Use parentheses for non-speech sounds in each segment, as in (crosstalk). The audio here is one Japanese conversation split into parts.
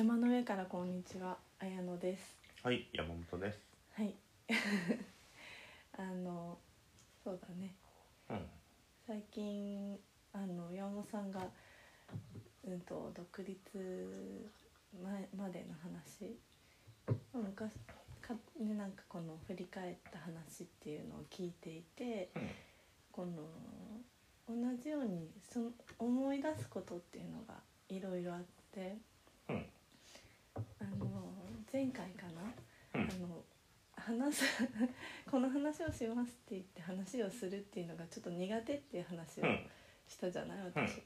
山の上からこんにちは綾乃です。はい、山本です。はい。(laughs) あのそうだね。うん、最近あの山本さんがうんと独立前までの話。昔かねなんかこの振り返った話っていうのを聞いていてこの同じようにその思い出すことっていうのがいろいろあっての前回かな、うん。あの話す (laughs) この話をしますって言って話をするっていうのがちょっと苦手っていう話をうん、したじゃない？私。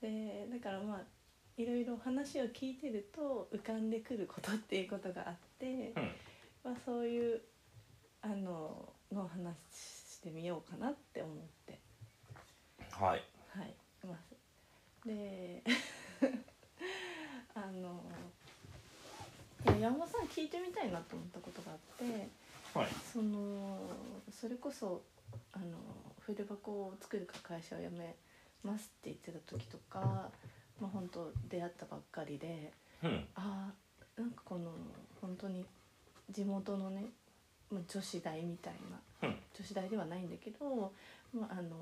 でだからまあいろいろ話を聞いてると浮かんでくることっていうことがあって、うん、まあ、そういうあのの話してみようかなって思って。はい、はい。まあであの山本さん聞いてみたいなと思ったことがあってはい、そのそれこそあの筆箱を作るか会社を辞めますって言ってた時とかまあ本当出会ったばっかりでうん、あーなんかこの本当に地元のね、まあ、女子大みたいなうん、女子大ではないんだけど、まあ、あの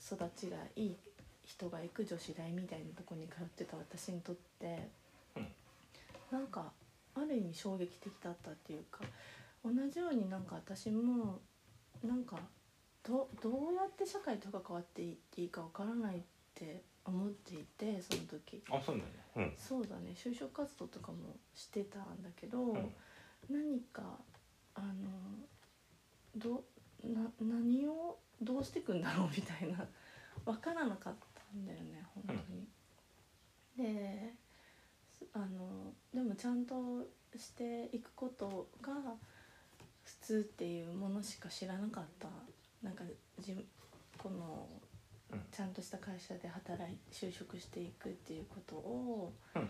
育ちがいい人が行く女子大みたいなとこに通ってた私にとって、うん。なんかある意味衝撃的だったっていうか同じようになんか私もなんかどどうやって社会と関わっていっていいかわからないって思っていてその時。あ、そうだね。そうだね就職活動とかもしてたんだけど、うん何かあのどな何をどうしていくんだろうみたいな分からなかったんだよね本当に。ですあのでもちゃんとしていくことが普通っていうものしか知らなかった。なんかじこのうん。ちゃんとした会社で働い就職していくっていうことをうん。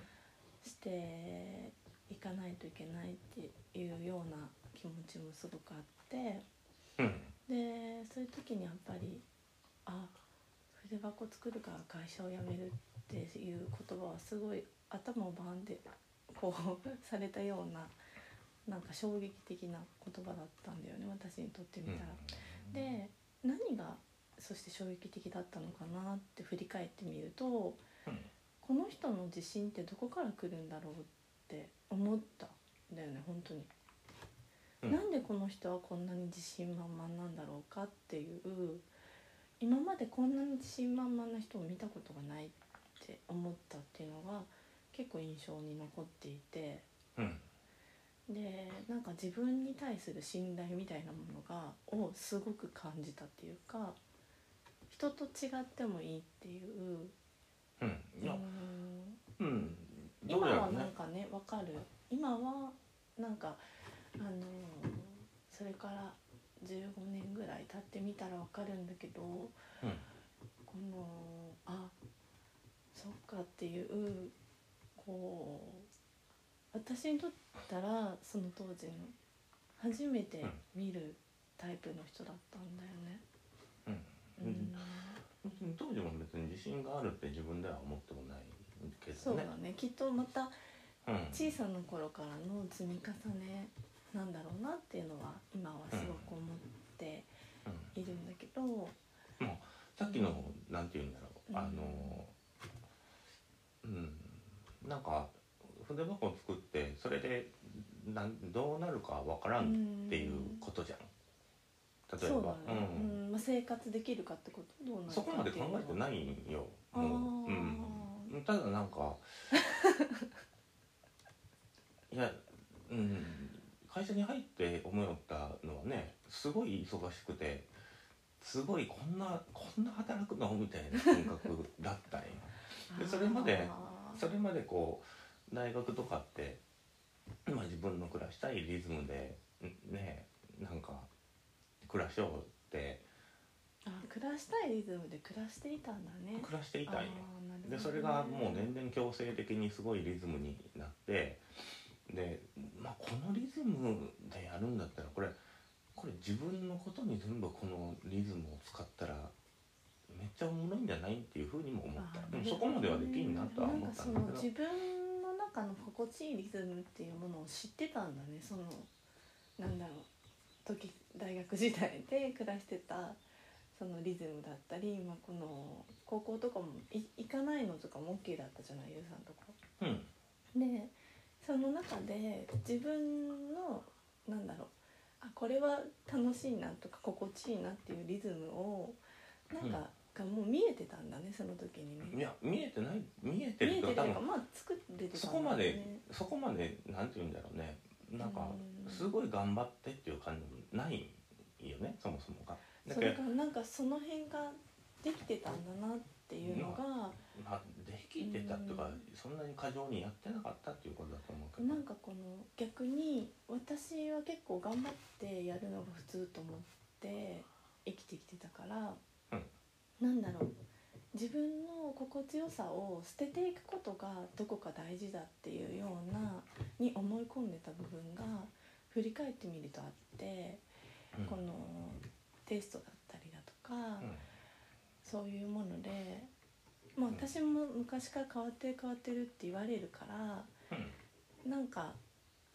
していかないといけないっていうような気持ちもすごくあって。うん、でそういう時にやっぱりあ筆箱作るから会社を辞めるっていう言葉はすごい頭をバンでこう (laughs) されたようななんか衝撃的な言葉だったんだよね私にとってみたら。で何がそして衝撃的だったのかなって振り返ってみるとうん、この人の自信ってどこから来るんだろうって思ったんだよね本当に。うんなんでこの人はこんなに自信満々なんだろうかっていう今までこんなに自信満々な人を見たことがないって思ったっていうのが結構印象に残っていてうん、でなんか自分に対する信頼みたいなものがをすごく感じたっていうか人と違ってもいいっていううん、いうや、ん今はなん。かねわかる。今はなんかあのそれから15年ぐらい経ってみたらわかるんだけどうん、このあそっかっていうこう私にとったらその当時の初めて見るタイプの人だったんだよね。うん、当時も別に自信があるって自分では思ってもないけどね。そうだ。ね。きっとまたうん、小さな頃からの積み重ねなんだろうなっていうのは今はすごく思ってうん、いるんだけど、まあ、さっきの、なんて言うんだろう、うん。あの。うん、なんか、筆箱を作って、それで、なん、どうなるかわからんっていうことじゃん。例えば、ね、うん。うん。まあ、生活できるかってことどうなるかそこまで考えていないよ。もう、うん、ただなんか。(laughs) いや、うん、会社に入って思いったのはね、すごい忙しくて。すごいこんなこんな働くの？みたいな感覚だったんよ。でそれまでそれまでこう大学とかって、まあ、自分の暮らしたいリズムでんねなんか暮らしようって。あ暮らしたいリズムで暮らしていたんだね。暮らしていたんね。でそれがもう年々強制的にすごいリズムになってで、まあ、このリズムでやるんだったらこれこれ自分のことに全部このリズムを使ったらめっちゃおもろいんじゃないっていうふうにも思った。でもそこまではできんなとは思ったんだけど。なんかその自分の中中の心地いいリズムっていうものを知ってたんだね。そのなんだろう。時大学時代で暮らしてたそのリズムだったり、まあ、この高校とかもい行かないのとかも OK だったじゃないゆうさんとか。うん。でその中で自分のなんだろう。あこれは楽しいなとか心地いいなっていうリズムをなんか、がもう見えてたんだねその時にね。いや見えてない見えて見えてるると多分というかまあ作れてたそんだよねこまでそこまでなんて言うんだろうね。なんかうん。すごい頑張ってっていう感じもないよねそもそもが。だそれからなんかその辺ができてたんだなっていうのが、まあ、できてたっていうか、うん。そんなに過剰にやってなかったっていうことだと思うけど。なんかこの逆に私は結構頑張ってやるのが普通と思って生きてきてたから、なんだろう。自分の心地よさを捨てていくことがどこか大事だっていうようなに思い込んでた部分が振り返ってみるとあって、うん。このテストだったりだとか。うん。そういうもので、まあ、私も昔から変わってる変わってるって言われるからうん。なんか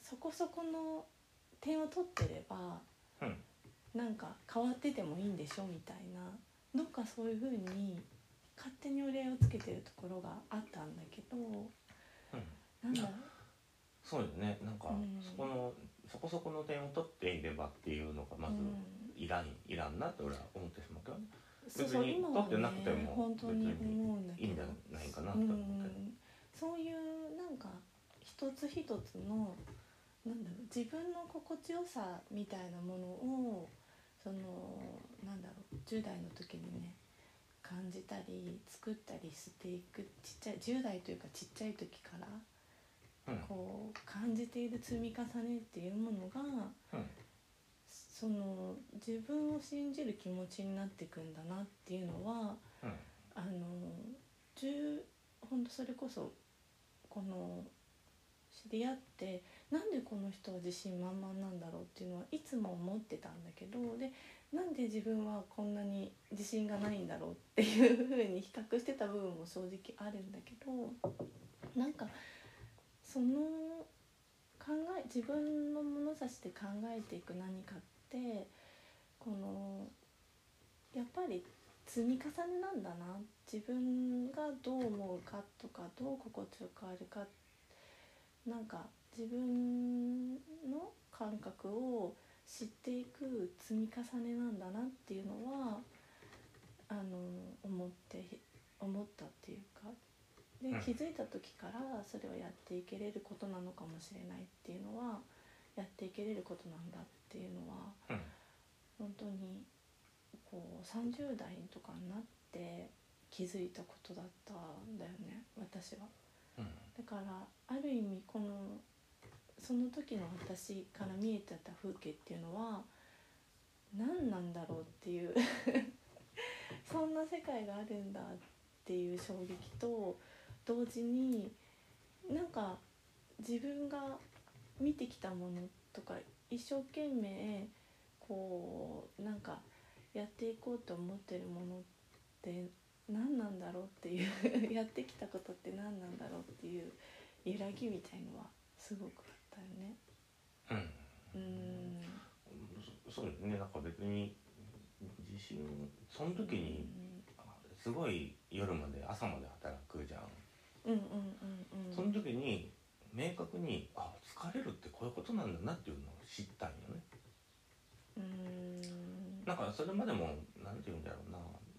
そこそこの点を取ってればうん。なんか変わっててもいいんでしょみたいなどっかそういう風に勝手に折り合いをつけてるところがあったんだけどうん。なんだろそうよね。なんか、うん。そこのそこそこの点を取っていればっていうのがまずうん。いらん、いらんなって俺は思ってしまうけどね。そうそう別に取ってなくてねも本当にいいんじゃないかなとう思って、ん、そういうなんか一つ一つのなんだろう自分の心地よさみたいなものをそのなんだろう10代の時にね感じたり作ったりしていくちっちゃい10代というかちっちゃい時からうん。こう感じている積み重ねっていうものがうん。その自分を信じる気持ちになっていくんだなっていうのはうん。あの十本当それこそこの知り合ってなんでこの人は自信満々なんだろう？っていうのはいつも思ってたんだけどでなんで自分はこんなに自信がないんだろう？っていうふうに比較してた部分も正直あるんだけどなんかその考え自分の物差しで考えていく何かってこのやっぱり積み重ねなんだな。自分がどう思うかとかどう心地よくあるか。なんか自分の感覚を知っていく積み重ねなんだなっていうのはあの思って思ったっていうか。でうん。気づいた時からそれをやっていけれることなのかもしれないっていうのはやっていけれることなんだっていうのはうん。本当にこう30代とかになって気づいたことだったんだよね私は。うん。だからある意味このその時の私から見えてた風景っていうのは何なんだろうっていう (laughs) そんな世界があるんだっていう衝撃と同時になんか自分が見てきたものとか一生懸命こうなんかやっていこうと思ってるものって何なんだろうっていう (laughs) やってきたことって何なんだろうっていう揺らぎみたいのはすごくよね。うん。うん。そそうですね。なんか別に自信その時にすごい夜まで朝まで働くじゃん、うんうんうんうん。その時に明確にあ疲れるってこういうことなんだなっていうのを知ったんよね。うん。なんかそれまでもなんて言うんだろうな。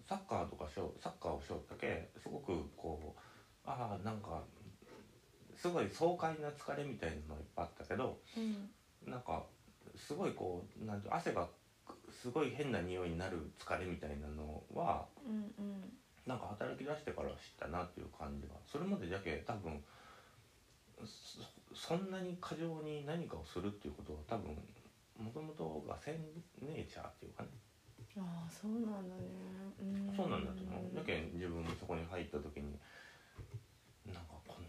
サッカーとかしようサッカーをしようだけすごくこうああなんかすごい爽快な疲れみたいなのがいっぱいあったけどうん。なんかすごいこうなんて汗がすごい変な匂いになる疲れみたいなのはうんうん。なんか働き出してから知ったなっていう感じがそれまでじゃけ多分そそんなに過剰に何かをするっていうことは多分もともとがセンネイチャーっていうかね、ああそうなんだね。うん。そうなんだと思う。だけん自分もそこに入った時に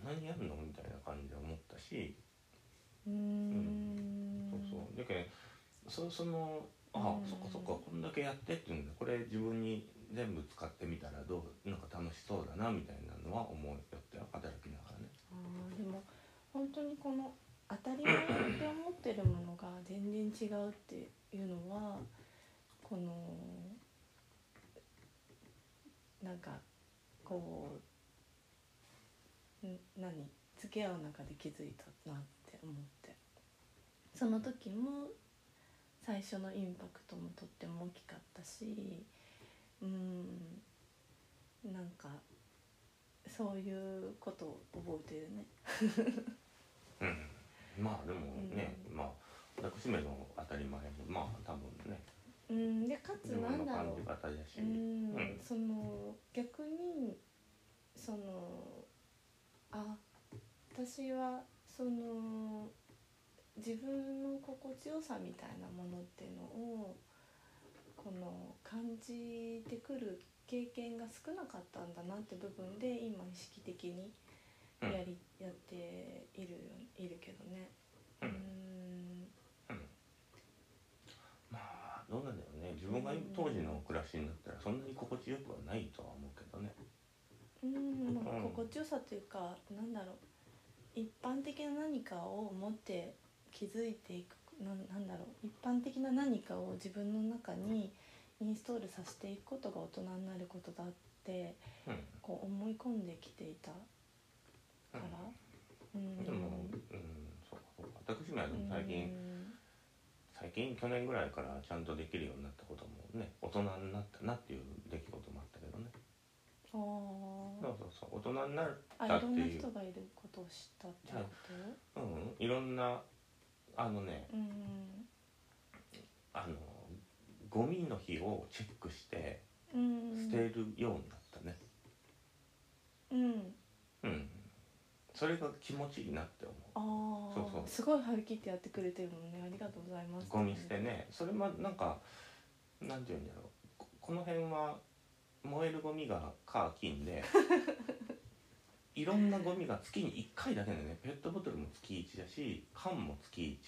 かこんなにやるの？みたいな感じで思ったし、うーん。そうそう。だけんそそのあうん。そっかそっかこんだけやってっていうんだ。これ自分に全部使ってみたらどう？なんか楽しそうだなみたいなのは思うよって働きながらね。あーでも本当にこの当たり前って思ってるものが全然違うっていうのはこのなんかこうん何？付き合う中で気づいたなって思って。その時も最初のインパクトもとっても大きかったしうんなんかそういうことを覚えてるね。うん、まあでもね、まあ私めの当たり前もまあ多分ね。うん、でかつなんだろう。うん。その逆にそのあ私はその自分の心地よさみたいなものっていうのをこの感じてくる経験が少なかったんだなって部分で今意識的にうん。やり、やっているよいるけどね。ううん。ん。まあどうなんだろうね。自分が当時の暮らしになったらそんなに心地よくはないとは思うけどねうん、心地よさというか、なんだろう一般的な何かを持って気づいていくなんなんだろう一般的な何かを自分の中にインストールさせていくことが大人になることだってうん。こう思い込んできていたから、うん。でもうんそうかそうか。私も最近、最近去年ぐらいからちゃんとできるようになったこともね大人になったなっていう出来事もあったそうそうそう。大人になっあたっていう。あいろんな人がいることを知ったってこう。ん。いろんなあのねとうんあのゴミの日をチェックしてうん捨てるようになったね。うん。うん。それが気持ちいいなって思う。ああそうそう。すごい張り切ってやってくれてるもんね。ありがとうございます。ゴミ捨てね。それもなんかなんて言うんだろう。ここの辺は燃えるゴミがカー金で (laughs) いろんなゴミが月に1回だけでね。ペットボトルも月1だし缶も月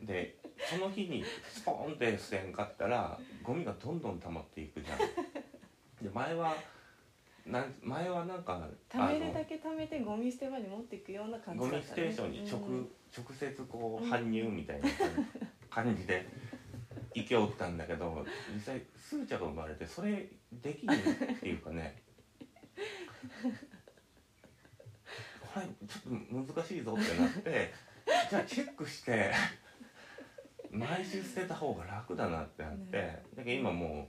1でその日にスポーンって捨てんかったらゴミがどんどん溜まっていくじゃん。で前はなん前はなんか貯めるだけ貯めてゴミ捨て場に持っていくような感じゴミだったね。ステーションに直,、うん。直接こううん搬入みたいな感じで (laughs) 行きおったんだけど実際スーチャが生まれてそれできるっていうかねこれちょっと難しいぞってなってじゃあチェックして毎週捨てた方が楽だなってなって、ねだけど今も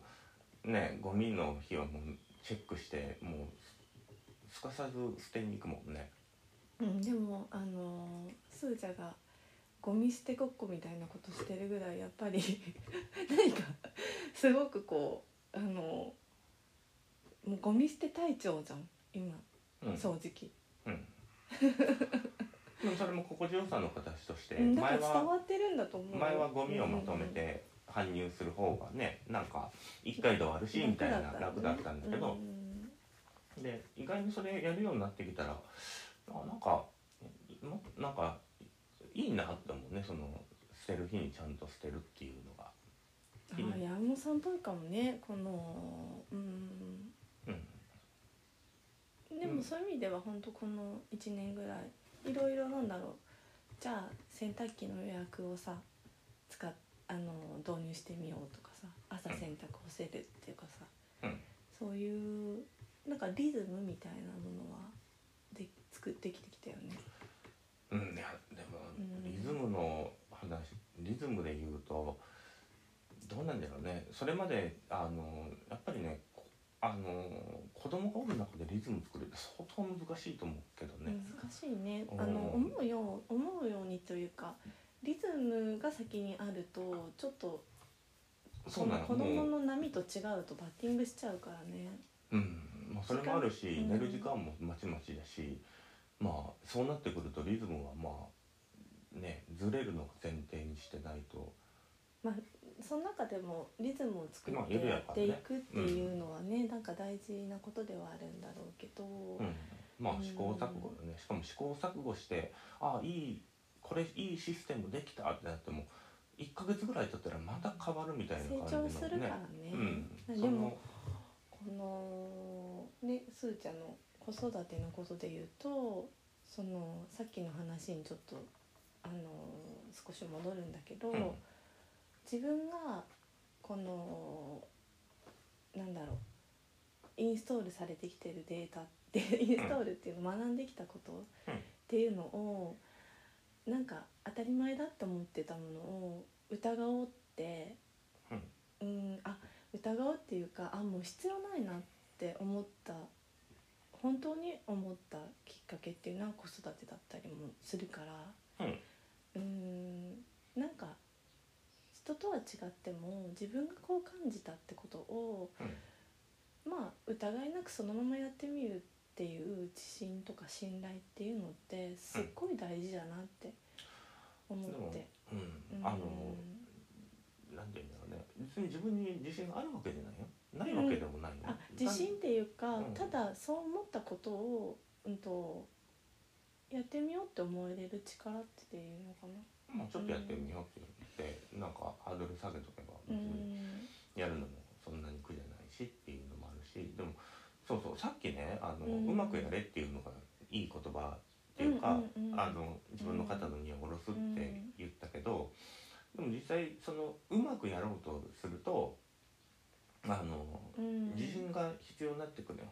うねゴミの日はもうチェックしてもうすかさず捨てに行くもんね。うん、でもあのースージャがゴミ捨てごっこみたいなことしてるぐらいやっぱり (laughs) 何かすごくこうあのーもうゴミ捨て隊長じゃん今うん。正直、うん、でもそれも心地よさの形として前伝わはってるんだと思うよ。前はゴミをまとめて搬入する方がねなんか一回で終わるしみたいな楽だったんだけど。うんで意外にそれやるようになってきたらあなんかもなんかいいなって思うねその捨てる日にちゃんと捨てるっていうのが。あー山本さんっぽいかもねこのうん。うん。でもそういう意味では本当この1年ぐらいいろいろなんだろう。じゃあ洗濯機の予約をさ使っあの導入してみようとかさ朝洗濯干せるっていうかさ、うん。そういうなんかリズムみたいなものはで作ってきてきたよね。うん、いやでもうんリズムの話リズムで言うとどうなんだろうね。それまであのやっぱりねこあの子供がおる中でリズム作るって相当難しいと思うけどね。難しいね。うん。あの思うよう思うようにというかリズムが先にあるとちょっとそうなの。子供の波と違うとバッティングしちゃうからね。うん。まあ、それもあるし、うん。寝る時間もまちまちだしまあそうなってくるとリズムはまあねずれるのを前提にしてないと。その中でもリズムを作まあって緩やっていくっていうのはね、なんか大事なことではあるんだろうけど、うん、まあうん。試行錯誤だね。しかも試行錯誤してああいいこれいいシステムできたってなっても1ヶ月ぐらい経ったらまた変わるみたいな成感じのね。長するからね。うん、でもこのねすーちゃんの子育てのことで言うとそのさっきの話にちょっとあの少し戻るんだけど、うん。自分がこのなんだろうインストールされてきてるデータってインストールっていうのを学んできたことっていうのをなんか当たり前だって思ってたものを疑おうってうん。あ疑うっていうかあもう必要ないなって思った本当に思ったきっかけっていうのは子育てだったりもするからうんうんなんか人とは違っても自分がこう感じたってことをうん。まあ疑いなくそのままやってみるっていう自信とか信頼っていうのってすっごい大事だなって思って。うん。うん。あのなんていうんだろうね。別に自分に自信があるわけじゃないよ。ないわけでもないよ、あ自信っていうか、うん。ただそう思ったことを、うん、とやってみようって思えれる力っていうのかな。まあちょっとやってみようって言ってなんかハードル下げとけばう別にん。やるのもそんなに苦じゃないしっていうのもあるしでもそうそうさっきねあの、ううんまくやれっていうのがいい言葉っていうか、うんうんうんあの自分の肩の荷を下ろすって言ったけど、でも実際そのうまくやろうとするとあのうん。自信が必要になってくるよ。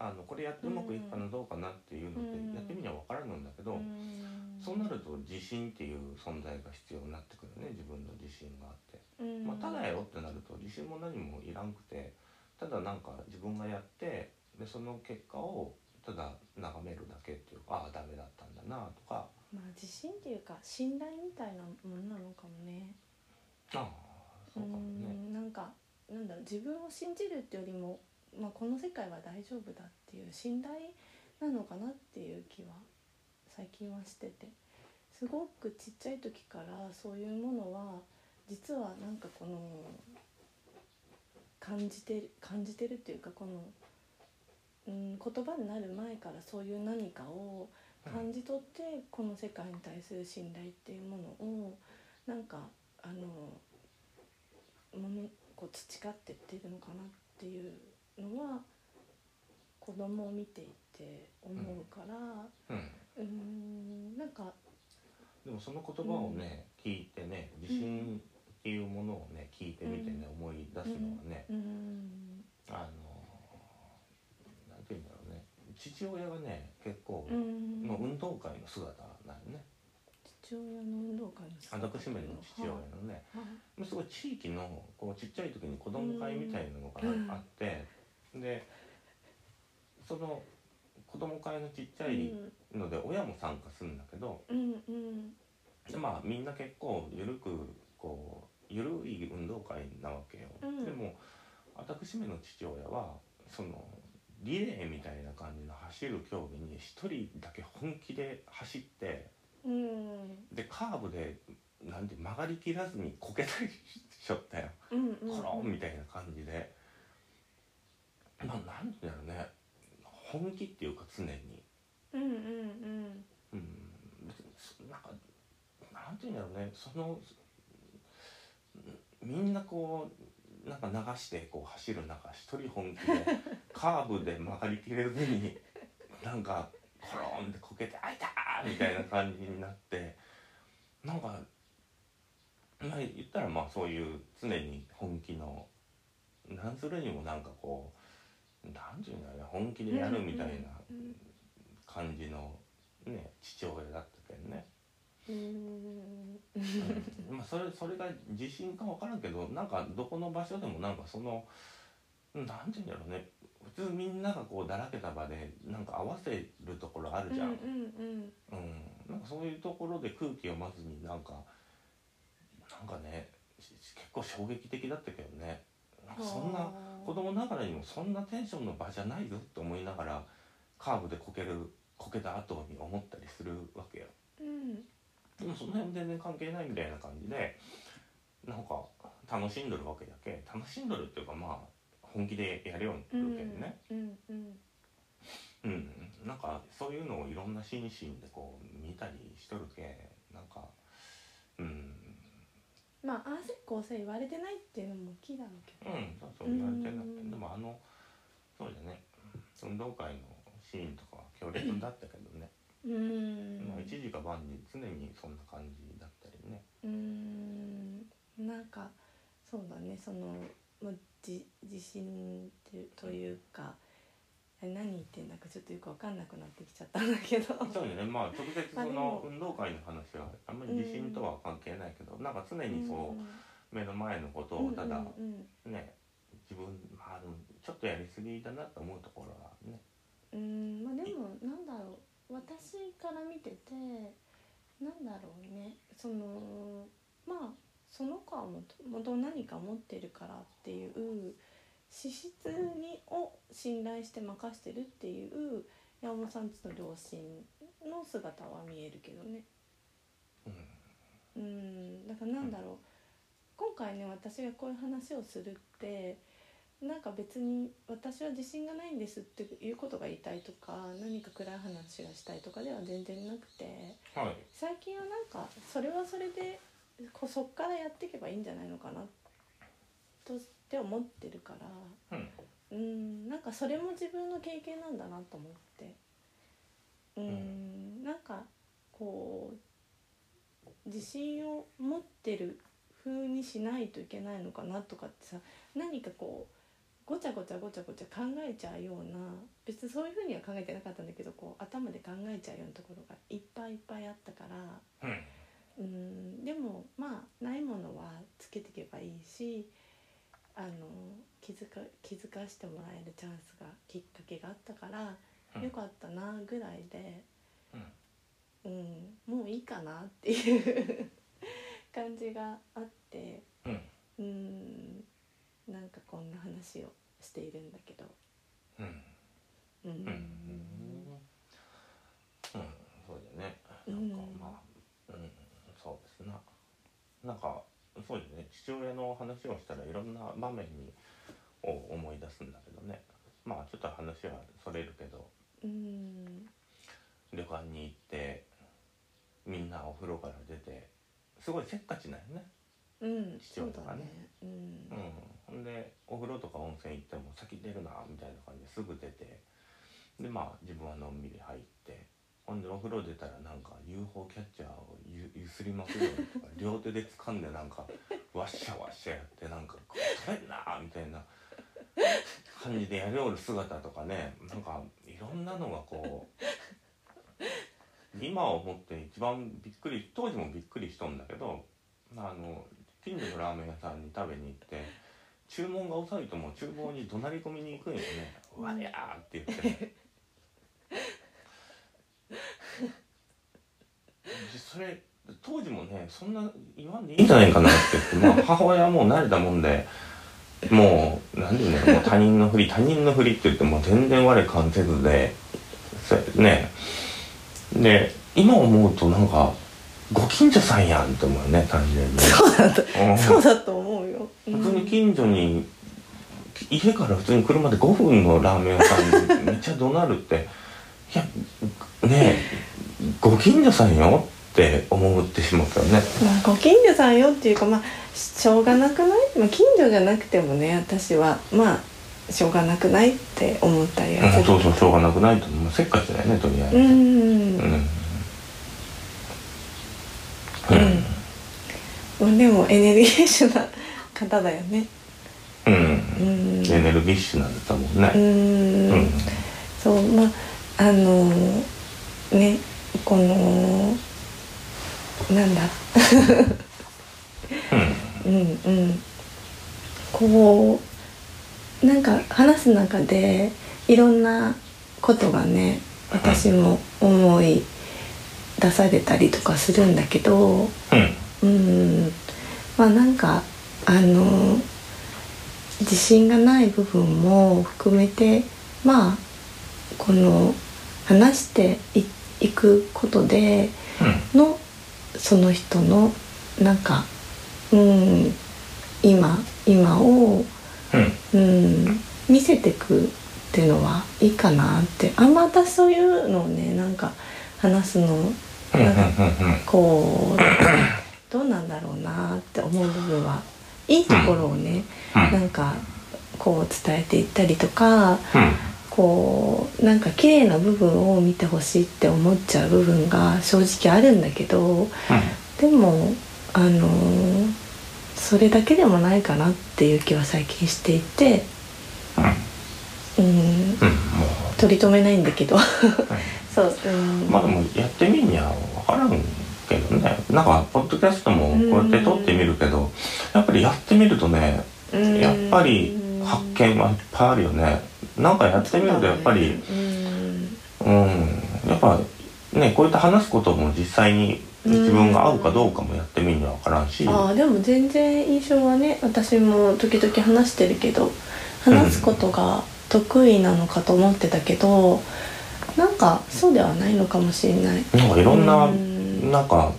あのこれやってうまくいくかなどうかなっていうのってうんやってみには分からるんだけど、うんそうなると自信っていう存在が必要になってくるね自分の自信があって。うんまあ、ただやろってなると自信も何もいらんくてただなんか自分がやってでその結果をただ眺めるだけっていうかああダメだったんだなとかまあ自信っていうか信頼みたいなものなのかもね。ああそうかもね。んなんかなんだろう自分を信じるってよりも、まあ、この世界は大丈夫だっていう信頼なのかなっていう気は最近はしてて。すごくちっちゃい時からそういうものは実はなんかこの感じてる感じてるっていうかこの、うん、言葉になる前からそういう何かを感じ取ってこの世界に対する信頼っていうものをなんかあのものこう培ってってるのかなっていうのは子供を見ていて思うからうん、うーんなんかでもその言葉をね、聞いてね自信っていうものをね聞いてみてね、思い出すのはね、あのなんていうんだろうね。父親がね結構、うーんの運動会の姿なんよね。父親の運動会の姿。私めの父親のね、はい。すごい地域のこうちっちゃい時に子供会みたいなのがあって、でその子供会のちっちゃいので親も参加するんだけどうんうん。でまあみんな結構ゆるくこうゆるい運動会なわけよ。うん。でも私めの父親はそのリレーみたいな感じの走る競技に一人だけ本気で走ってうん。でカーブでなんて曲がりきらずにこけたりしょったよ。うんうん。コロンみたいな感じでまあなんだろうね本気っていうか常にうんうんうんうん別にそなんかなんていうんだろうねそのみんなこうなんか流してこう走る中一人本気で (laughs) カーブで曲がりきれずになんかコロンってこけて「あいたー!」みたいな感じになってなんかまあ言ったらまあそういう常に本気のなんするにもなんかこうなんていうんだろうね本気でやるみたいな感じのね父親だったけどね。うん。うん。まあそれそれが自信か分からん。けどなん。かどこの場所でもなん。かそのなん。ていうん。だろうね普通みん。ながこうだらけた場でなん。か合わせるところあるじゃん、うん。うん。うん。なん。かそういうところで空気をまずになん。かなん。かね結構衝撃的だったけどねそんな子供ながらにもそんなテンションの場じゃないぞって思いながらカーブでこけるこけた後に思ったりするわけよ。うん。でもその辺全然関係ないみたいな感じでなんか楽しんどるわけだけ。楽しんどるっていうかまあ本気でやるようになるけどね。うんうんうん、なんかそういうのをいろんな心身でこう見たりしとるけなんかうんまあああせこうせ言われてないっていうのも大きいだろうけど。うんそうそう言われてなくでもあのそうだね運動会のシーンとかは強烈だったけどね。うーん。まあ、一時か晩に常にそんな感じだったりね。うーん。なんかそうだね。その、まあ、じ自信というかえ何言ってんだかちょっとよく分かんなくなってきちゃったんだけど。そうよね。まあ直接 (laughs) そのも運動会の話はあんまり自信とは関係ないけど、なんか常にそう目の前のことをただうんうんね自分まあちょっとやりすぎだなと思うところはねうんうんまあでもなんだろう。私から見ててなんだろうね。そのまあその子はもともと何か持ってるからっていう資質にを信頼して任してるっていう山本さんちの両親の姿は見えるけどね。うん。うんだからなんだろう。今回ね私がこういう話をするってなんか別に私は自信がないんですっていうことが言いたいとか何か暗い話がしたいとかでは全然なくてはい。最近はなんかそれはそれでこそっからやっていけばいいんじゃないのかなとって思ってるからうん。うんなんかそれも自分の経験なんだなと思って。うんなんかこう自信を持ってる風にしないといけないのかなとかってさ何かこうごちゃごちゃごちゃごちゃ考えちゃうような別にそういう風には考えてなかったんだけどこう頭で考えちゃうようなところがいっぱいいっぱいあったから。うん。うんでもまあないものはつけていけばいいしあの気づか気づかしてもらえるチャンスがきっかけがあったから、うん。よかったなぐらいで、うん。うん、もういいかなっていう感じがあってうん。うんなんかこんな話をしているんだけど。うん。うん。うん。うん。そうだね。なんかまあうん。そうですな。なんかそうですね父親の話をしたらいろんな場面にを思い出すんだけどね。まあちょっと話はそれるけど。うん。旅館に行ってみんなお風呂から出てすごいせっかちなんよね。うん、父親とかねね。うん。うん。ほんでお風呂とか温泉行っても先出るなみたいな感じですぐ出て。でまあ自分はのんびり入ってほんでお風呂出たらなんか UFO キャッチャーをゆゆすりまくるようにとか両手で掴んでなんかワッシャワッシャやってなんか「取れんな!」みたいな感じでやりおる姿とかねなんかいろんなのがこう今思って一番びっくり当時もびっくりしとんだけどあの近所のラーメン屋さんに食べに行って注文が遅いともう厨房に怒鳴り込みに行くんよね「うわやー!」って言ってねそれ当時もねそんな言わんでいいんじゃないかなって言って、まあ、母親はもう慣れたもんでもう何て言うんだろうもう他人のふり他人のふりって言ってもう全然我関せずでそねで今思うとなんかご近所さんやんって思うよね単純に。そうだとうんそうだと思うよ。うん普通に近所に家から普通に車で5分のラーメン屋さんに (laughs) めっちゃ怒鳴るっていやねえご近所さんよって思ってしまったよね。まあ、ご近所さんよっていうかまあしょうがなくない、まあ、近所じゃなくてもね私はまあしょうがなくないって思ったりはそうそうしょうがなくないと思う。せっかちだよねとりあえず。うんうんうん。うん。まあでもエネルギッシュな方だよね。うん。うん。エネルギッシュなんだと思うね。うん。うん。そうまああのねこのなんだ。うん。うんこうなんか話す中でいろんなことがね私も思い出されたりとかするんだけどうん。うん。まあなんかあの自信がない部分も含めてまあこの話していいくことでのその人のなんかうん今今を、うん。うん、見せてくっていうのはいいかなって。あんま私そういうのをねなんか話すのうんうんうんうん。こう (clears throat) どうなんだろうなって思う部分はいいところをね、うん。なんかこう伝えていったりとかうんここうなんか綺麗な部分を見てほしいって思っちゃう部分が正直あるんだけどでもあのそれだけでもないかなっていう気は最近していて、うん、うん。も取り留めないんだけど。う、(laughs) そう、うん、まあでもやってみんには分からんけどね。なんかポッドキャストもこうやって撮ってみるけどやっぱりやってみるとねうん。やっぱり発見はいっぱいあるよねなんかやってみるとやっぱりうんうんやっぱねこうやって話すことも実際に自分が合うかどうかもやってみるには分からんし。ああでも全然印象はね私も時々話してるけど話すことが得意なのかと思ってたけど、なんかそうではないのかもしれない。なんかいろんなうん。なんか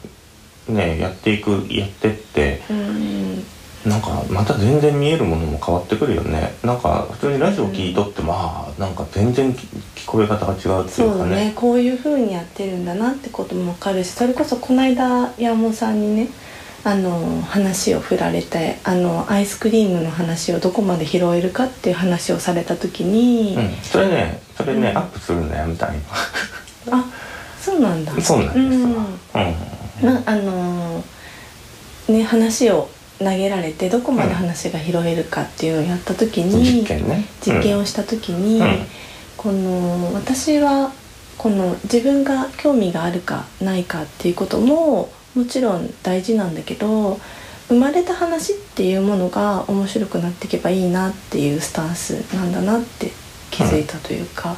ねやっていくやってってうんなんかまた全然見えるものも変わってくるよね。なんか普通にラジオ聞いとってまあなんか全然き聞こえ方が違うっていそううだねかね。こういう風にやってるんだなってことも分かるしそれこそこの間山本さんにねあの話を振られてあのアイスクリームの話をどこまで拾えるかっていう話をされた時に、うん、それねそれね、うんアップするのやめたいあそうなんだ。そうなんですよ。うん。うん。なあのーね話を投げられてどこまで話が拾えるかっていうのをやった時に、実験ね。実験をした時に、うん。この私はこの自分が興味があるかないかっていうことももちろん大事なんだけど生まれた話っていうものが面白くなっていけばいいなっていうスタンスなんだなって気づいたというか、うん。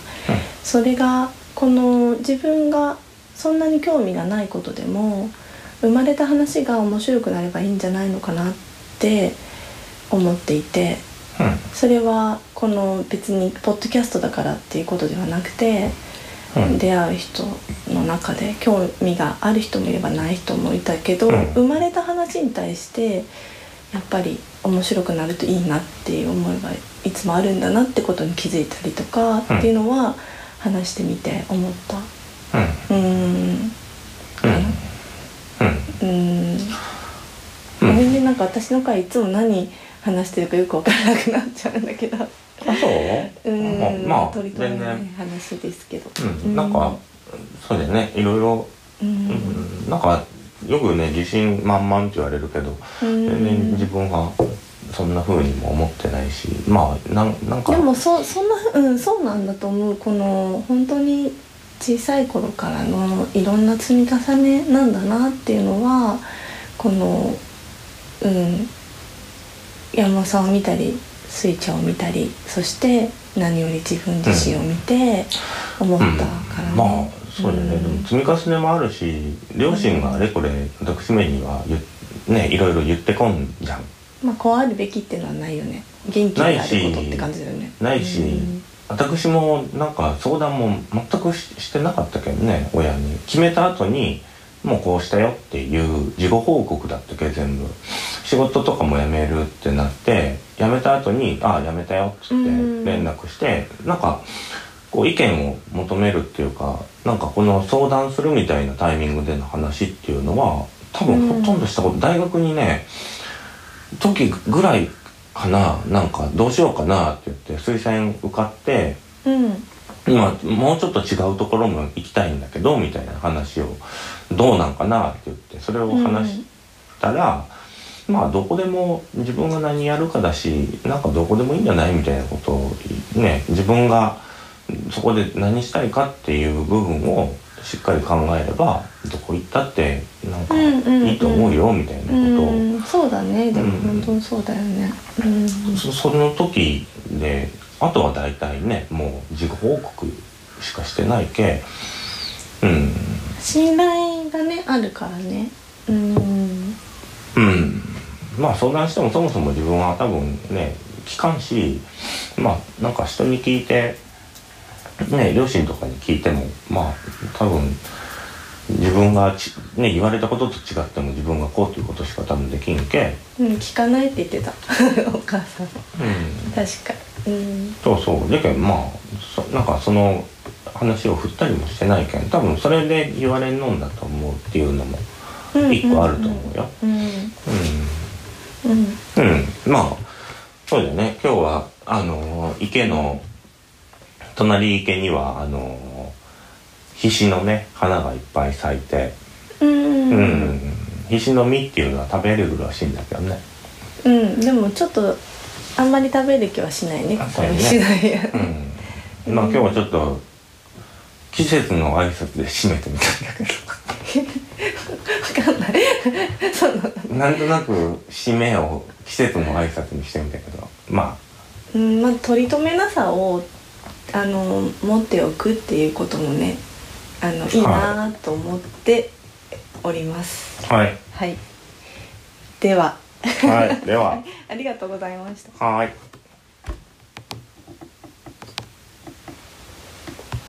それがこの自分がそんなに興味がないことでも生まれた話が面白くなればいいんじゃないのかなって思っていてうん。それはこの別にポッドキャストだからっていうことではなくてうん。出会う人の中で興味がある人もいればない人もいたけど、うん。生まれた話に対してやっぱり面白くなるといいなっていう思いがいつもあるんだなってことに気づいたりとかうんっていうのは話してみて思った。うんうーん。ごうん。めん。ねなんか私の回いつも何話してるかよく分からなくなっちゃう？んだけどあそう？うん。まあ取り留めない全然話ですけど。うん。なんかそうだよね。いろいろ。ううん。んなんかよくね自信満々って言われるけどうん。全然自分はそんな風にも思ってないしまあなんなんか。でもそそんなうんそうなんだと思う。この本当に小さい頃からのいろんな積み重ねなんだなっていうのはこのうん山本さんを見たりスイちゃんを見たりそして何より自分自身を見て思ったからね、まあそうだよね、うん。でも積み重ねもあるし両親があれこれ私めにはねいろいろ言ってこんじゃん。まあこうあるべきっていうのはないよね。元気であることって感じだよね。ないし私もなんか相談も全くししてなかったけどね親に。決めた後にもうこうしたよっていう事後報告だったけ全部。仕事とかも辞めるってなって辞めた後に「ああ辞めたよ」っつってうん。連絡してなんかこう意見を求めるっていうかなんかこの相談するみたいなタイミングでの話っていうのは多分ほとんどしたこと、大学にね時ぐらいかななんかどうしようかなって言って推薦受かってうん。今もうちょっと違うところも行きたいんだけどみたいな話をどうなんかなって言ってそれを話したら、まあどこでも自分が何やるかだしなんかどこでもいいんじゃないみたいなことをね自分がそこで何したいかっていう部分をしっかり考えればどこ行ったってなんかいいと思うよみたいなことを、うんそうだね。でもうん本当にそうだよね。うん。そその時であとは大体ねもう自己報告しかしてないけうん。信頼がねあるからね。うん。うん。まあ相談してもそもそも自分は多分ね聞かんしまあなんか人に聞いてね両親とかに聞いてもまあ多分自分がち、ね、言われたことと違っても自分がこうということしか多分できんけ、うん聞かないって言ってた。(laughs) お母さん。うん、確かうん。そうそう。だけどまあそなんかその話を振ったりもしてないけん多分それで言われんのんだと思うっていうのも一個あると思うよ。うんうん。うん。うん、まあそうだよね。今日はあの池の隣池にはあのひしのね花がいっぱい咲いてうん。うん。ひしの実っていうのは食べれるらしいんだけどね。うん。でもちょっとあんまり食べる気はしないね。あこのそうねうん。まあ今日はちょっと季節の挨拶で締めてみたんだけ (laughs) わかんない。その。どなんとなく締めを季節の挨拶にしてみたけど。まうん。まあ取り留めなさをあの持っておくっていうこともねあのい。いなと思っております。あはい。はい。では。はい。では。(laughs) ありがとうございました。はい